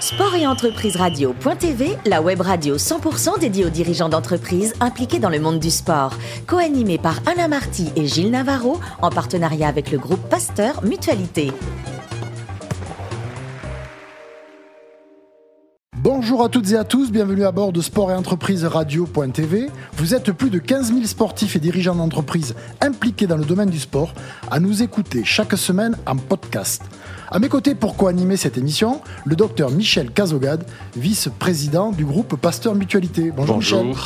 Sport et entreprise radio.tv, la web radio 100% dédiée aux dirigeants d'entreprises impliqués dans le monde du sport. Co-animée par Alain Marty et Gilles Navarro, en partenariat avec le groupe Pasteur Mutualité. Bonjour à toutes et à tous, bienvenue à bord de Sport et Entreprise Radio.tv. Vous êtes plus de 15 000 sportifs et dirigeants d'entreprises impliqués dans le domaine du sport à nous écouter chaque semaine en podcast. À mes côtés pour co-animer cette émission, le docteur Michel Cazogade, vice-président du groupe Pasteur Mutualité. Bonjour, Bonjour. Michel.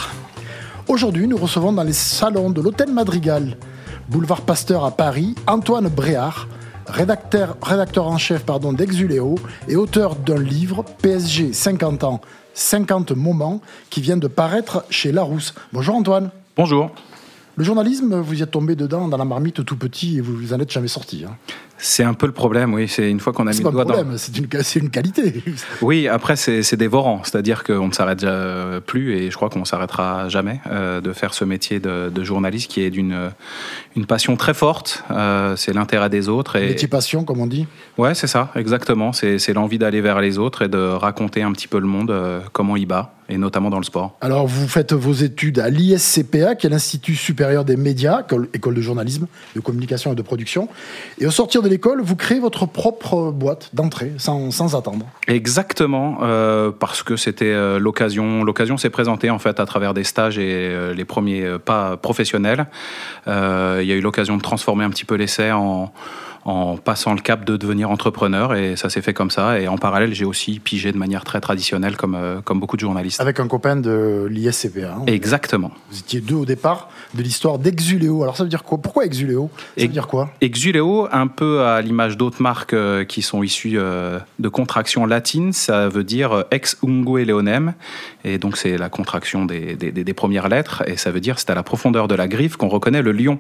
Aujourd'hui, nous recevons dans les salons de l'Hôtel Madrigal, boulevard Pasteur à Paris, Antoine Bréard, rédacteur, rédacteur en chef pardon, d'Exuléo et auteur d'un livre, PSG 50 ans, 50 moments, qui vient de paraître chez Larousse. Bonjour Antoine. Bonjour. Le journalisme, vous y êtes tombé dedans dans la marmite tout petit et vous en êtes jamais sorti. Hein. C'est un peu le problème, oui. C'est une fois qu'on a mis le doigt dans. C'est une, une qualité. Oui, après c'est dévorant, c'est-à-dire qu'on ne s'arrête plus et je crois qu'on s'arrêtera jamais euh, de faire ce métier de, journaliste qui est d'une une passion très forte. Euh, c'est l'intérêt des autres. Et... Métier passion, comme on dit. Ouais, c'est ça, exactement. C'est l'envie d'aller vers les autres et de raconter un petit peu le monde, euh, comment il bat et notamment dans le sport. Alors, vous faites vos études à l'ISCPA, qui est l'Institut supérieur des médias, école de journalisme, de communication et de production. Et au sortir de l'école, vous créez votre propre boîte d'entrée sans, sans, attendre. Exactement, euh, parce que c'était euh, l'occasion. L'occasion s'est présentée en fait à travers des stages et euh, les premiers pas professionnels. Il y a eu l'occasion de transformer un petit peu l'essai en en passant le cap de devenir entrepreneur et ça s'est fait comme ça. Et en parallèle, j'ai aussi pigé de manière très traditionnelle comme, euh, comme beaucoup de journalistes. Avec un copain de l'ISCPA. Hein. Exactement. Vous étiez deux au départ de l'histoire d'Exuléo. Alors ça veut dire quoi? Pourquoi Exuléo Ça veut dire quoi? Exuléo, un peu à l'image d'autres marques euh, qui sont issues euh, de contractions latines, ça veut dire ex ungue leonem. Et donc c'est la contraction des, des, des, premières lettres et ça veut dire c'est à la profondeur de la griffe qu'on reconnaît le lion.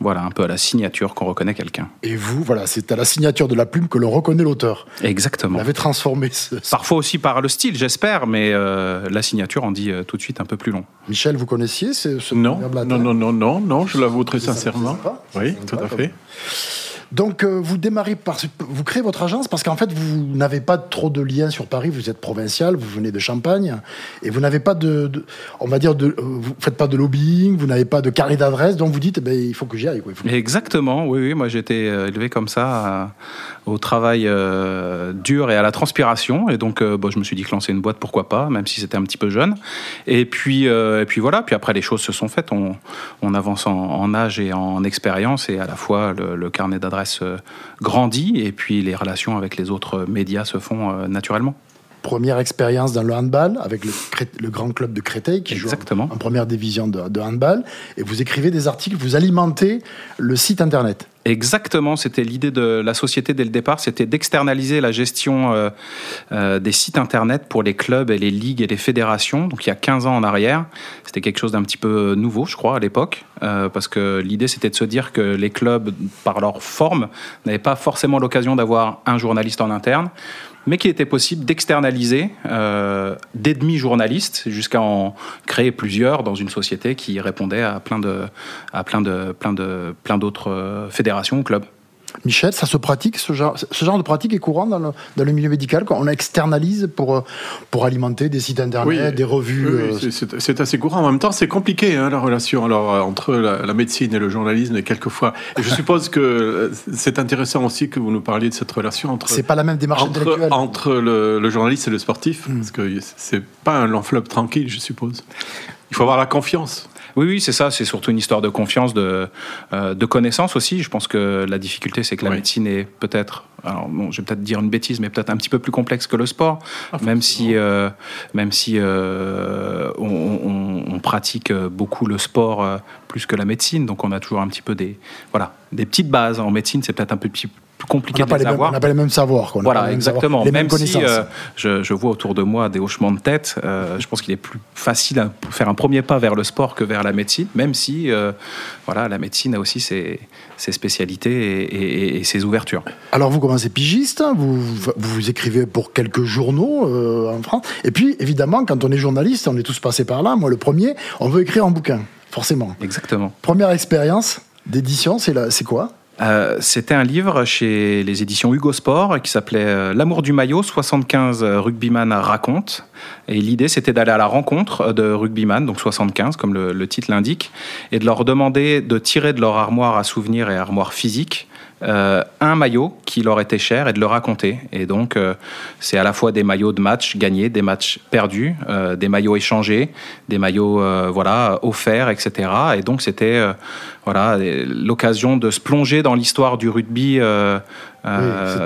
Voilà, un peu à la signature qu'on reconnaît quelqu'un. Et vous, voilà, c'est à la signature de la plume que l'on reconnaît l'auteur. Exactement. Vous avez transformé Parfois aussi par le style, j'espère, mais euh, la signature en dit euh, tout de suite un peu plus long. Michel, vous connaissiez ce, ce non, non, non, non, non, non, je l'avoue très sincèrement. Oui, tout à fait. Donc euh, vous démarrez par, vous créez votre agence parce qu'en fait vous n'avez pas trop de liens sur Paris, vous êtes provincial, vous venez de Champagne et vous n'avez pas de, on va dire de, euh, vous faites pas de lobbying, vous n'avez pas de carnet d'adresse, donc vous dites eh ben, il faut que j'y aille. Exactement, oui, oui, moi été euh, élevé comme ça au travail dur et à la transpiration. Et donc je me suis dit que lancer une boîte pourquoi pas, même si c'était un petit peu jeune. Et puis et puis voilà, puis après les choses se sont faites, on, on avance en, âge et en expérience et à la fois le, le carnet d'adresse euh, grandit et puis les relations avec les autres médias se font euh, naturellement première expérience dans le handball avec le, le, grand club de Créteil qui Exactement. joue en, première division de, handball. Et vous écrivez des articles, vous alimentez le site internet. Exactement, c'était l'idée de la société dès le départ, c'était d'externaliser la gestion euh, euh, des sites internet pour les clubs et les ligues et les fédérations. Donc il y a 15 ans en arrière, c'était quelque chose d'un petit peu nouveau, je crois, à l'époque, euh, parce que l'idée c'était de se dire que les clubs, par leur forme, n'avaient pas forcément l'occasion d'avoir un journaliste en interne mais qu'il était possible d'externaliser euh, des demi-journalistes jusqu'à en créer plusieurs dans une société qui répondait à plein de, plein de, plein de, plein d'autres euh, fédérations ou clubs. Michel, ça se pratique, ce genre, ce genre de pratique est courant dans le, dans le milieu médical, quand on externalise pour, pour alimenter des sites internet, des revues. Oui, euh, c'est assez courant. En même temps, c'est compliqué hein, la relation alors, euh, entre la, médecine et le journalisme, quelquefois. Et je suppose que euh, c'est intéressant aussi que vous nous parliez de cette relation entre. C'est pas la même démarche entre, entre le, journaliste et le sportif, hmm. parce que c'est pas un long fleuve tranquille, je suppose. Il faut avoir la confiance. Oui, oui, c'est ça. C'est surtout une histoire de confiance, de, euh, de connaissance aussi. Je pense que la difficulté, c'est que la médecine est peut-être, alors bon, je vais peut-être dire une bêtise, mais peut-être un petit peu plus complexe que le sport, ah, même si, euh, même si euh, on, on, pratique beaucoup le sport plus que la médecine. Donc on a toujours un petit peu des, voilà, des petites bases. En médecine, c'est peut-être un peu plus compliqué de les, avoir. on n'a pas les mêmes savoirs. Voilà, exactement. Les même si euh, je, je, vois autour de moi des hochements de tête, euh, je pense qu'il est plus facile à faire un premier pas vers le sport que vers la médecine, même si euh, voilà, la médecine a aussi ses, ses spécialités et, ses ouvertures. Alors vous commencez pigiste, hein, vous, vous, écrivez pour quelques journaux en France, et puis évidemment, quand on est journaliste, on est tous passés par là, moi le premier, on veut écrire un bouquin, forcément. Exactement. Première expérience d'édition, c'est quoi? Euh, c'était un livre chez les éditions Hugo Sport qui s'appelait euh, L'amour du maillot, 75 rugbyman racontent. Et l'idée, c'était d'aller à la rencontre de rugbyman, donc 75, comme le, le titre l'indique, et de leur demander de tirer de leur armoire à souvenirs et armoire physique euh, un maillot qui leur était cher et de le raconter. Et donc, euh, c'est à la fois des maillots de matchs gagnés, des matchs perdus, euh, des maillots échangés, des maillots voilà offerts, etc. Et donc, c'était voilà l'occasion de se plonger dans l'histoire du rugby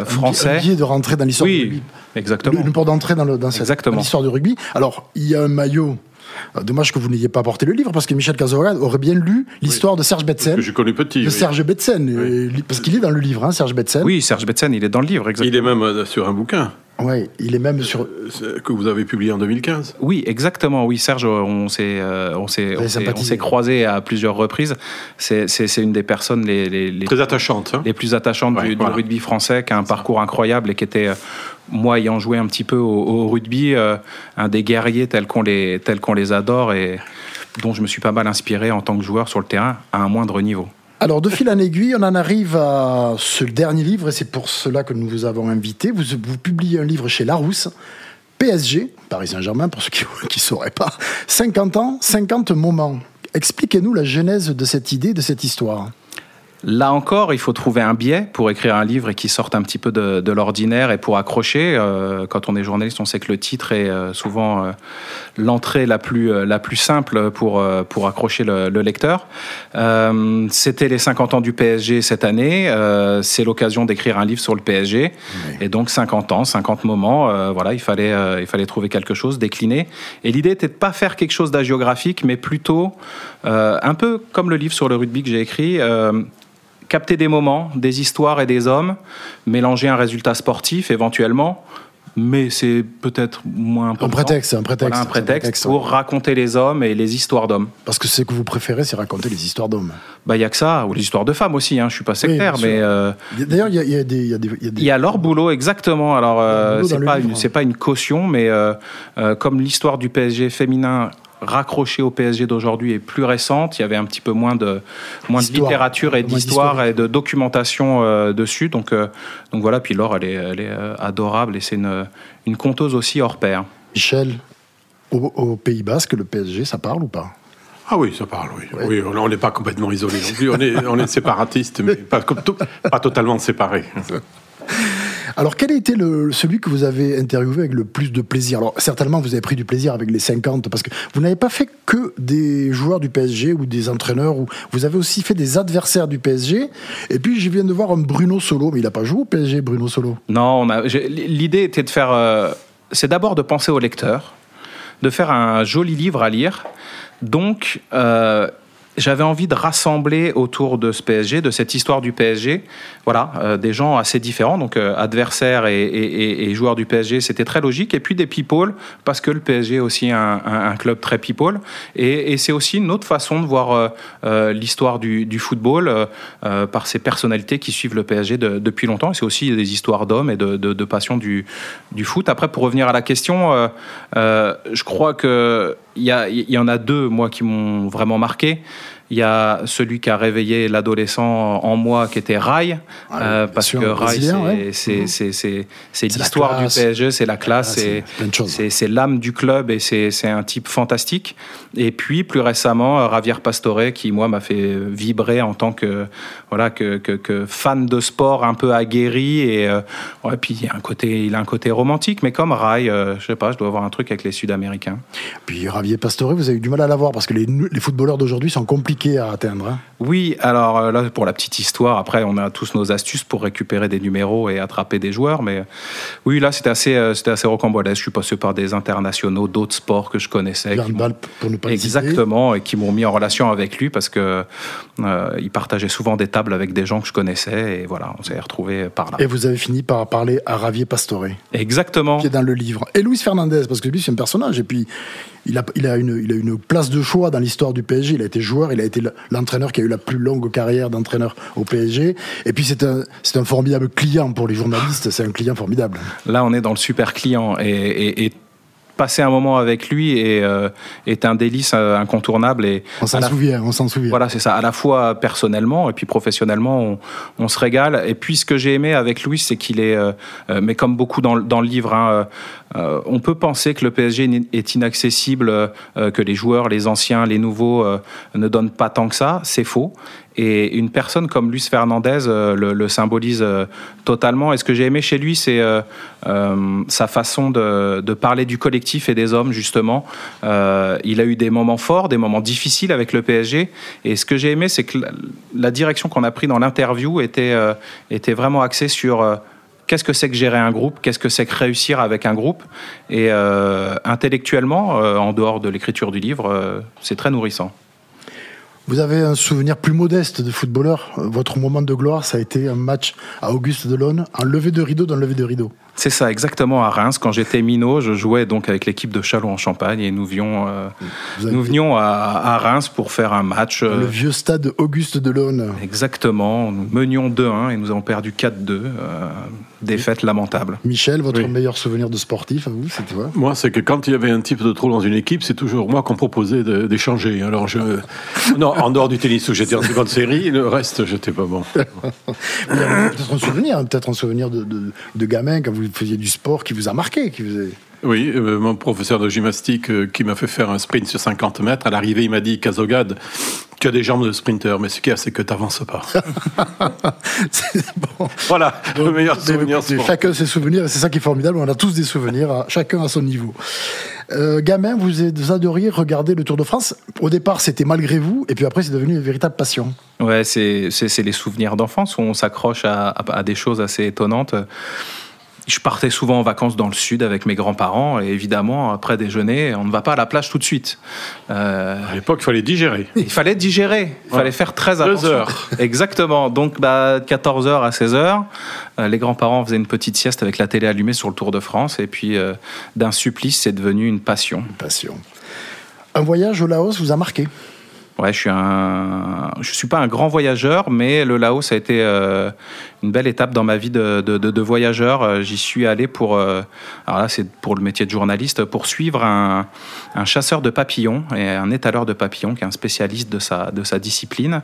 français. Un de rentrer dans l'histoire du rugby. Exactement. Une porte d'entrée dans l'histoire du rugby. Alors, il y a un maillot dommage que vous n'ayez pas apporté le livre, parce que Michel Cazorla aurait bien lu l'histoire de Serge Betsen. Que je connais petit. De Serge Betsen, euh, parce qu'il est dans le livre, hein, Serge Betsen. Oui, Serge Betsen, il est dans le livre, exactement. Il est même euh, sur un bouquin. Oui, il est même sur. Que vous avez publié en 2015 Oui, exactement. Oui, Serge, on s'est on s'est croisé à plusieurs reprises. C'est une des personnes les, les, Très attachantes. Hein. les plus attachantes du, rugby français, qui a un parcours incroyable et qui était moi ayant joué un petit peu au, rugby, euh, un des guerriers tels qu'on les, tels qu'on les adore et dont je me suis pas mal inspiré en tant que joueur sur le terrain à un moindre niveau. Alors, de fil en aiguille, on en arrive à ce dernier livre, et c'est pour cela que nous vous avons invité. Vous, publiez un livre chez Larousse, PSG, Paris Saint-Germain, pour ceux qui ne sauraient pas. 50 ans, 50 moments. Expliquez-nous la genèse de cette idée, de cette histoire. Là encore, il faut trouver un biais pour écrire un livre et qui sorte un petit peu de, l'ordinaire et pour accrocher. Euh, quand on est journaliste, on sait que le titre est euh, souvent euh, l'entrée la plus, la plus simple pour, pour accrocher le, lecteur. C'était les 50 ans du PSG cette année. C'est l'occasion d'écrire un livre sur le PSG. Et donc 50 ans, 50 moments, voilà, il fallait, il fallait trouver quelque chose, décliner. Et l'idée était de pas faire quelque chose d'agiographique, mais plutôt un peu comme le livre sur le rugby que j'ai écrit capter des moments, des histoires et des hommes, mélanger un résultat sportif éventuellement, mais c'est peut-être moins important. Un prétexte, un prétexte. un prétexte, pour raconter les hommes et les histoires d'hommes. Parce que ce que vous préférez, c'est raconter les histoires d'hommes. Bah, il y a que ça, ou les histoires de femmes aussi. Hein. Je suis pas sectaire, mais euh, d'ailleurs, il y, a des, il y a leur boulot exactement. Alors, euh, c'est pas, une, pas une caution, mais euh, comme l'histoire du PSG féminin raccrochée au PSG d'aujourd'hui est plus récente. Il y avait un petit peu moins de, moins de littérature et d'histoire et de documentation euh, dessus. Donc, euh, donc voilà, puis Laure, elle est, elle est euh, adorable et c'est une, une conteuse aussi hors pair. Michel, au, Pays Basque, le PSG, ça parle ou pas? Ah oui, ça parle, oui. oui on n'est pas complètement isolé non plus. On est, on est séparatiste, mais pas, pas totalement séparés. Alors, quel a été le, celui que vous avez interviewé avec le plus de plaisir? Alors, certainement, vous avez pris du plaisir avec les 50, parce que vous n'avez pas fait que des joueurs du PSG ou des entraîneurs, ou vous avez aussi fait des adversaires du PSG. Et puis, je viens de voir un Bruno Solo, mais il n'a pas joué au PSG, Bruno Solo. Non, l'idée était de faire. Euh, c'est d'abord de penser au lecteur, de faire un joli livre à lire. Donc, euh, j'avais envie de rassembler autour de ce PSG, de cette histoire du PSG, voilà, euh, des gens assez différents, donc euh, adversaires et, joueurs du PSG, c'était très logique. Et puis des people, parce que le PSG est aussi un, club très people. Et, c'est aussi une autre façon de voir euh, l'histoire du, football par ces personnalités qui suivent le PSG depuis longtemps. C'est aussi des histoires d'hommes et de, passion du, foot. Après, pour revenir à la question, je crois y, y en a deux, moi, qui m'ont vraiment marqué. Il y a celui qui a réveillé l'adolescent en moi, qui était Rai, ah euh, parce que Rai, c'est mhm. l'histoire du PSG, c'est la classe, c'est l'âme du club et c'est un type fantastique. Et puis plus récemment, Javier Pastore, qui moi m'a fait vibrer en tant que voilà que, que, fan de sport un peu aguerri et euh, ouais, puis il a un côté il a un côté romantique, mais comme Rai, euh, je sais pas, je dois avoir un truc avec les Sud-Américains. Puis Javier Pastore, vous avez eu du mal à l'avoir parce que les, les footballeurs d'aujourd'hui sont compliqués à atteindre. Hein. oui, alors euh, là, pour la petite histoire, après, on a tous nos astuces pour récupérer des numéros et attraper des joueurs. Mais oui, là, c'était assez, euh, c'était assez rocambolesque. Je suis passé par des internationaux d'autres sports que je connaissais. Qui pour ne pas Exactement, et qui m'ont mis en relation avec lui parce que euh, il partageait souvent des tables avec des gens que je connaissais. Et voilà, on s'est retrouvés par là. Et vous avez fini par parler à Ravier Pastore. Exactement. Qui est dans le livre. Et Luis Fernandez, parce que lui, c'est un personnage. Et puis, il a, il a, une, il a une place de choix dans l'histoire du PSG. Il a été joueur, il a été l'entraîneur qui a eu la plus longue carrière d'entraîneur au PSG. Et puis c'est un, c'est un formidable client pour les journalistes. C'est un client formidable. Là, on est dans le super client et, et, passer un moment avec lui est, est un délice incontournable. Et on s'en souvient, on s'en souvient. Voilà, c'est ça. À la fois personnellement et puis professionnellement, on, on se régale. Et puis ce que j'ai aimé avec Louis, c'est qu'il est, mais comme beaucoup dans, dans le livre, hein, on peut penser que le PSG est inaccessible, que les joueurs, les anciens, les nouveaux ne donnent pas tant que ça. C'est faux. Et une personne comme Luis Fernandez euh, le, symbolise euh, totalement. Et ce que j'ai aimé chez lui, c'est euh, sa façon de, parler du collectif et des hommes, justement. il a eu des moments forts, des moments difficiles avec le PSG. Et ce que j'ai aimé, c'est que la, direction qu'on a pris dans l'interview était vraiment axée sur qu'est-ce que c'est que gérer un groupe, qu'est-ce que c'est que réussir avec un groupe? Et intellectuellement, en dehors de l'écriture du livre, c'est très nourrissant. Vous avez un souvenir plus modeste de footballeur? Votre moment de gloire, ça a été un match à Auguste Delon, un lever de rideau dans le lever de rideau. C'est ça, exactement à Reims. Quand j'étais minot, je jouais donc avec l'équipe de Chalon en Champagne et nous, venions, euh, nous venions à, Reims pour faire un match. Le euh, vieux stade Auguste Delon. Exactement. Nous menions 2-1 et nous avons perdu 4-2. Euh, défaite lamentable. Michel, votre meilleur souvenir de sportif à vous, c'était quoi Moi, c'est que quand il y avait un type de trop dans une équipe, c'est toujours moi qu'on proposait d'échanger. Alors, je... non, en dehors du tennis où j'étais en seconde série, le reste, j'étais pas bon. peut-être un souvenir, hein, peut-être un souvenir de, de, de gamin quand vous faisiez du sport qui vous a marqué, qui vous Oui, euh, mon professeur de gymnastique euh, qui m'a fait faire un sprint sur 50 mètres, à l'arrivée, il m'a dit Casogade, tu as des jambes de sprinter, mais ce qu'il y a, c'est que tu n'avances pas. bon. Voilà, le meilleur souvenir. chacun ses souvenirs, et c'est ça qui est formidable, on a tous des souvenirs, chacun à son niveau. Euh, gamin, vous adoriez regarder le Tour de France. Au départ, c'était malgré vous, et puis après, c'est devenu une véritable passion. Ouais, c'est les souvenirs d'enfance où on s'accroche à, à, des choses assez étonnantes je partais souvent en vacances dans le sud avec mes grands-parents et évidemment après déjeuner on ne va pas à la plage tout de suite. Euh, à l'époque il fallait digérer. Il fallait digérer, il fallait faire très attention. Deux heures. Exactement. Donc bah, 14h à 16h, euh, les grands-parents faisaient une petite sieste avec la télé allumée sur le Tour de France et puis euh, d'un supplice c'est devenu une passion. Une passion. Un voyage au Laos vous a marqué? Ouais, je suis un, je suis pas un grand voyageur, mais le Laos a été euh, une belle étape dans ma vie de, de, voyageur. Euh, j'y suis allé pour, euh, alors là c'est pour le métier de journaliste, pour suivre un, un, chasseur de papillons et un étaleur de papillons qui est un spécialiste de sa, de sa discipline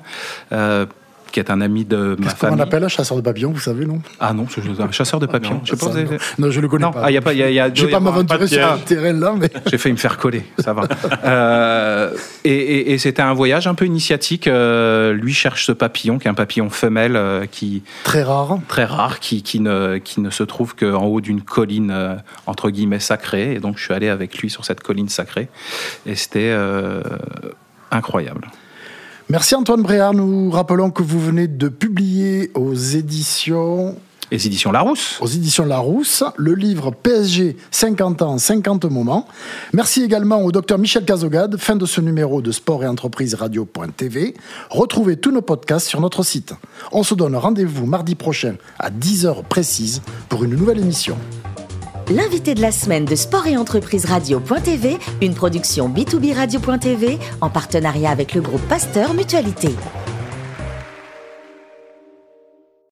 qui est un ami de ma famille. on appelle un chasseur de papillons, vous savez, non? Ah non, un chasseur de papillons. je sais non. je le connais pas. Ah, y a pas y a, y a, je vais pas m'aventurer sur un terrain là, mais. J'ai failli me faire coller, ça va. euh, et, et, et c'était un voyage un peu initiatique. Euh, lui cherche ce papillon, qui est un papillon femelle euh, qui. Très rare. Très rare, qui, qui, ne, qui ne se trouve qu'en haut d'une colline, euh, entre guillemets, sacrée. Et donc je suis allé avec lui sur cette colline sacrée. Et c'était incroyable. Merci Antoine Bréard. Nous rappelons que vous venez de publier aux éditions les éditions Larousse. Aux éditions Larousse, le livre PSG 50 ans, 50 moments. Merci également au docteur Michel Cazogade, fin de ce numéro de Sport et Entreprise Radio.tv. Retrouvez tous nos podcasts sur notre site. On se donne rendez-vous mardi prochain à 10h précise pour une nouvelle émission. L'invité de la semaine de Sport et Entreprise Radio.tv, une production B2B Radio.tv en partenariat avec le groupe Pasteur Mutualité.